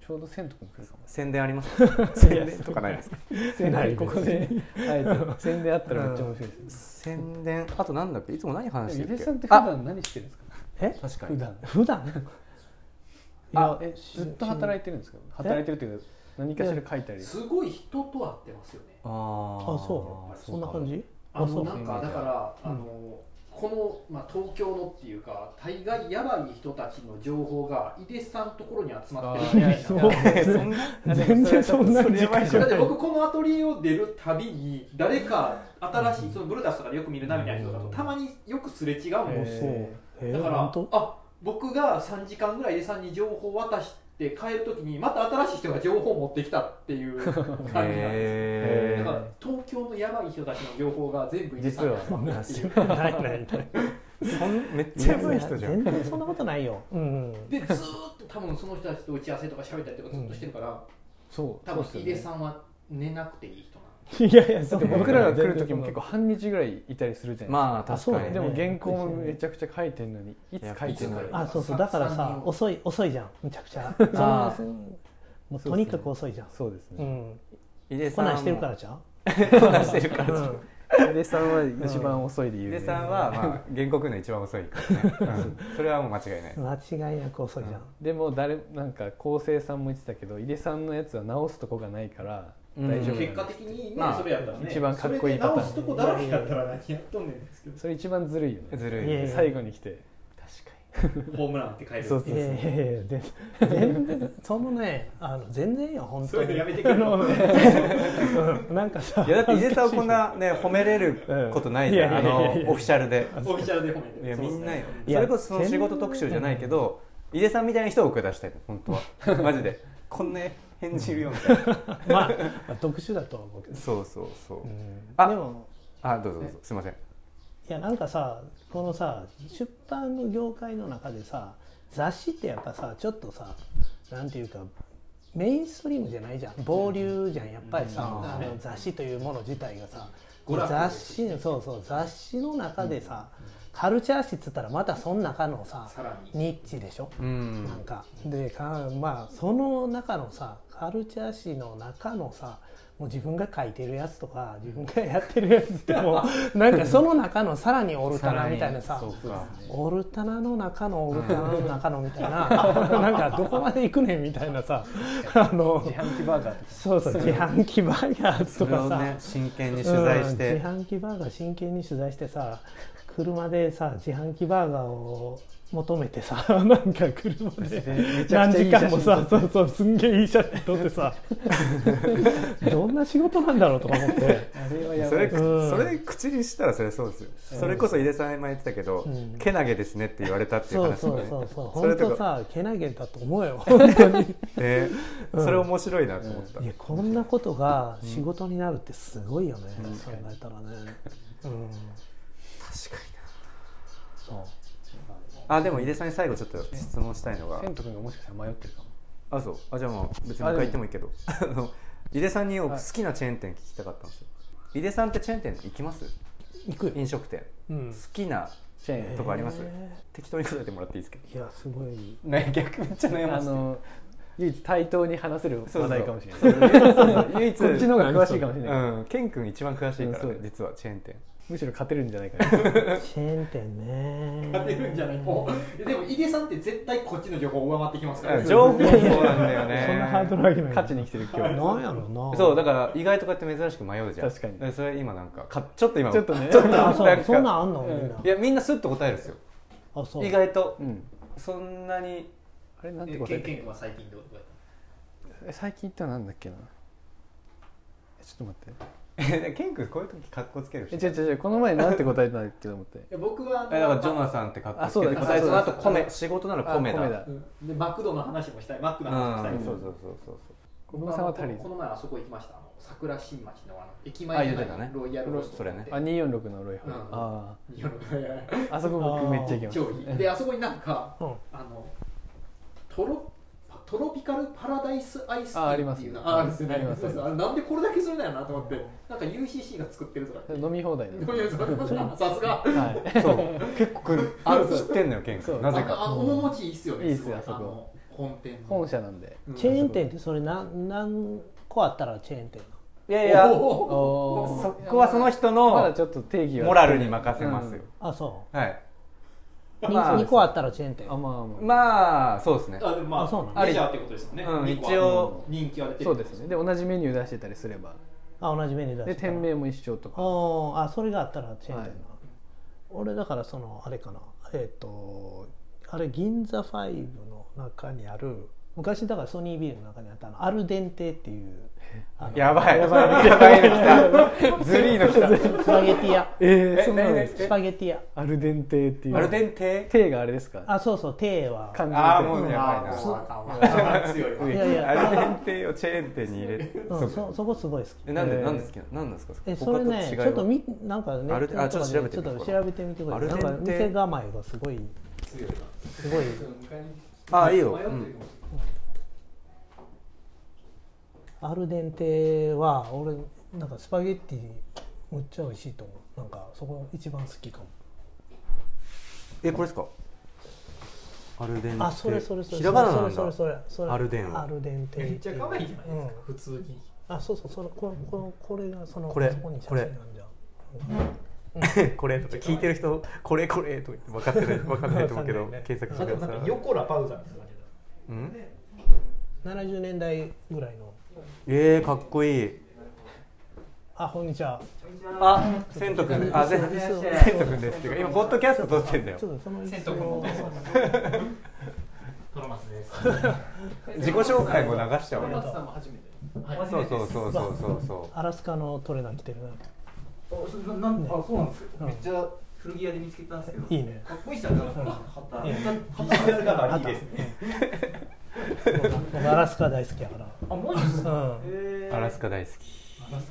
ちょうど千と君来るかも。宣伝ありますか？宣伝とかないですか？宣伝ここであえて宣伝あったらめっちゃ面白いです宣伝あとなんだっけ？いつも何話してるっけ？さんって普段何してるんですか？え？確かに。普段。普段？あえしずっと働いてるんですか？働いてるっていうか何かしら書いたり。すごい人と会ってますよね。ああーそうそんな感じ？ああそうのなんかだからあのこの、まあ、東京のっていうか大概やばい人たちの情報が井出さんのところに集まってるみたいな。そう。そんな全然そんなそれやばいじゃんだって僕このアトリエを出るたびに誰か新しいそのブルータスとかでよく見るなみたいな人だとたまによくすれ違うん。そうですよへえだから本あ僕が3時間ぐらい井出さんに情報を渡して帰るときにまた新しい人が情報を持ってきたっていう 感じなんですへだから東京のやばい人たちの情報が全部井出さんに集まってるっていう。当ないないないーそんめっちゃやばい人じゃん。全然そんなことないよ。うんでずーっと多分その人たちと打ち合わせとか喋ったりとかずっとしてるから、そう。多分井出さんは寝なくていい人いやいやそだって僕らが来る時も結構半日ぐらいいたりするじゃないまああ確かにね。でも原稿もめちゃくちゃ書いてるのにいつ書いてるの？いやい。つあそうそう。だからさ遅い遅いじゃんむちゃくちゃ。もうとにかく遅いじゃん。そうですね。うん。井出さんも。こんなんしてるからじゃん。こんなんしてるからじゃん。うん。井出さんは一番遅いで有名井出さんは、まあ、原告の一番遅いからね、うん。それはもう間違いない。です間違いなく遅いじゃん。でも誰なんか昴生さんも言ってたけど井出さんのやつは直すとこがないからうん大丈夫。結果的にね、まあそれやったらね。一番かっこいいパターン。それで直すとこだらけやったら何やっとんねんですけど。それ一番ずるいよね。ずるいいやいや最後に来て。ホームランって帰る。そういやいやいや全全然そのねあの全然よ本当にそういうのやめてくれなんかさいやだって井出さんをこんなね褒めれることないじゃん、うんあのオフィシャルでオフィシャルで褒めていやみんなよそれこそその仕事特集じゃないけど井出さんみたいな人を送り出したいの本当はマジでこんな返事いるよみたいなまあ、まあ特殊だとは思うけど、そうそうそう、うん。あでもあどうぞどうぞすいません。いやなんかさこのさ出版の業界の中でさ雑誌ってやっぱさちょっとさなんていうかメインストリームじゃないじゃん。暴流じゃん。やっぱりさ、うん。あの雑誌というもの自体がさ雑誌そうそう雑誌の中でさ、カルチャー誌っつったらまたその中のさニッチでしょ、うん。なんか。でかまあその中のさカルチャー誌の中のさもう自分が書いてるやつとか自分がやってるやつってもう なんかその中のさらにオルタナみたいなさそうか。オルタナの中のオルタナの中のみたいな なんかどこまで行くねんみたいなさ あの自販機バーガーとか。そうそう自販機バーガーとかさ、ね真剣に取材して、うん自販機バーガー真剣に取材してさ車でさ自販機バーガーを求めてさ なんか車で。めちゃ何時間もさそうそうすんげえいい写真撮ってさ。どんな仕事なんだろうとか思って。それ口にしたらそれそうですよ、それこそ井出さん前言ってたけど、うん。けなげですねって言われたっていう話。もねそうそうそう。さけなげだと思うよ。本当に。ねうん。それ面白いなと思った、いやこんなことが仕事になるってすごいよね、考えたらね。うん。確かに。そうあでも井出さんに最後ちょっと質問したいのが。千と君がもしかしたら迷ってるかも。あそう。あじゃあもう別にもう一回言ってもいいけど。井出さんに好きなチェーン店聞きたかったんですよ。井出さんってチェーン店行きます？行くよ、飲食店。うん。好きなチェーンとこあります？へ適当に答えてもらっていいですか？いやすごい。ね逆めっちゃ悩ませて。あの唯一対等に話せる話題かもしれない。唯一 こっちの方が詳しいかもしれない、うん。ケン君一番詳しいからね実はチェーン店むしろ勝てるんじゃないかな。チェーン店ね。勝てるんじゃない？もうでも井出さんって絶対こっちの情報上回ってきますから、うん情報。そうなんだよね。そんなハードル上げない。勝ちに来てる今日。なんやろうな。そうだから意外とこうやって珍しく迷うじゃん。確かに。でそれ今なんかかちょっと今ちょっとね。ちょっとあそんかそんなんあんの？みんな。いやみんなスッと答えるんですよ。あそう。意外と。うん。そんなに。あれなんてえ答えた？最近どう？どうやっえ最近言ったのなんだっけな？えちょっと待ってケン君こういう時格好つけるえ人違う違う違うこの前なんて答えたんだっけと思って。たいや僕はえだからジョナサンって格好つけてあそうだ答えその後そうだ。米。仕事なら米だ。あ米だ。うん。でマクドの話もしたい。マックうの話もしたい、ん。そうそうそうそう。小室さんはタリーズ。この前あそこ行きました。あの桜新町のあの駅あ前に言ってたね。ロイヤルローストそれね。あ246のロイハル、うん。あああそこ僕めっちゃ行きまし超いい。であそこになんかうん。あのトロトロピカルパラダイスアイスティあありますーっていうのあありますそうそうあれなんでこれだけするんだよなと思って。なんか UCC が作ってるとか飲み放題で。どうい。うさすが。はい。そう。結構来る。ある知ってんのよケンなぜか。あのあの面持ちいいっすよね。いいっすよごあそこ。の本店の。本社なんで。チェーン店ってそれ何何個あったらチェーン店いやいや。そこはその人のまだちょっと定義は。モラルに任せますよ、あそはい、う、まあ2個あったらチェーン店。あまあまあ。まあそうですね。あでもまああそうなの？メジャーってことですよね、うん一応人気は出てるそうですね。で同じメニュー出してたりすれば。あ同じメニューで出して店名も一緒とか。ああそれがあったらチェーン店な、はい。俺だからそのあれかな。えっ、とあれ銀座5の中にある昔だからソニービルの中にあったあのアルデンテっていうやばい。やばい。やばい。の来たズリーの来たスパゲティ屋ええ何々スパゲティ屋アルデンテってい。うアルデンテテがあれですかあそうそうテはああもうやばい。ない。やい。やアルデンテをチェーン店に入れてうん、そそこすごい。好きえなんでえーなんで好きななんですかえそれねちょっとみなんかねあちょっと調べてみてちょっと調べてみてください。なんか店構えがすごい。強い。なすごい。あい。い。よ、迷ってるうんアルデンテは俺なんかスパゲッティむっちゃ美味しいと思う。なんかそこ一番好きかも。えこれですか？アルデンテ。あそれそれそれ。ひらがななんだ。それそれそれそれ。アルデンは。アルデンテ。めっちゃ可愛いじゃないですか、うん。普通に。あそうそうそれこれこれこれがそのこれそこに写これ真なんじゃん。これ。とか聞いてる人これこれとか言って分かってる 分かんないと思うけど検索しあとなんてください。か横ラパウザみたいな感じだ。うん？70年代ぐらいのえー、かっこいい。あこんにちは。あセント君あセン椅子をセント君ですっていうか今ポッドキャスト撮ってんだよ。ちょっとその椅セン子をトロマスです。自己紹介も流しちゃおうよ。松さんも初めて。そうそうそうそうそうそアラスカのトレーナー着てるな。あそれなんあそうなんですよ、うん。めっちゃ古着屋で見つけたんですけどいいね。かっこいいっすよね旗いいね。旗旗がいいですね。僕アラスカ大好きやから。あマジですか？うん。アラスカ大好き。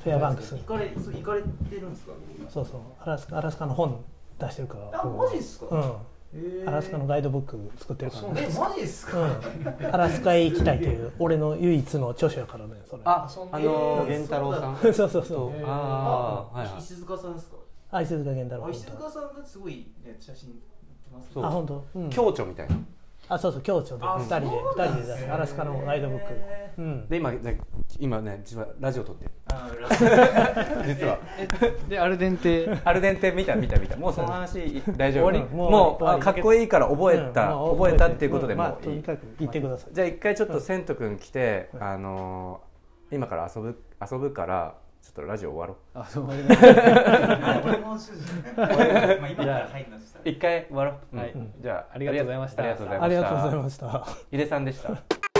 フェアバンクス。行かれそう行かれてるんですか？そうそう。アラスカアラスカの本出してるからあマジっすか？うん。アラスカのガイドブック作ってるからね。えマジっすか、うん、アラスカへ行きたいという俺の唯一の著書やからねそれ。ああのえー源太郎さん。そうそうそう。あーはいはい。石塚さんですか？あ石塚源太郎。あ石塚さんがすごいね写真撮ってますそうあ本当、うん、共著みたいな。あそうそう共著で。あ二人でそうなんですね二人で出す。アラスカのガイドブック。へうん。で今ね今ね実はラジオ撮ってる。あ実は。でアルデンテ。アルデンテ見た見た見た。もうその話大丈夫。もうもかっこいいから覚えた、うん。覚えたっていうことでんまあもういい、とにかく言ってください。じゃあ一回ちょっとセント君来て、あのー今から遊ぶ遊ぶからちょっとラジオ終わろあそう俺も主人まあ今から入るのした一回終わろう、はい。うん。じゃあありがとうございました。ありがとうございました。ありがとうございました。井出さんでした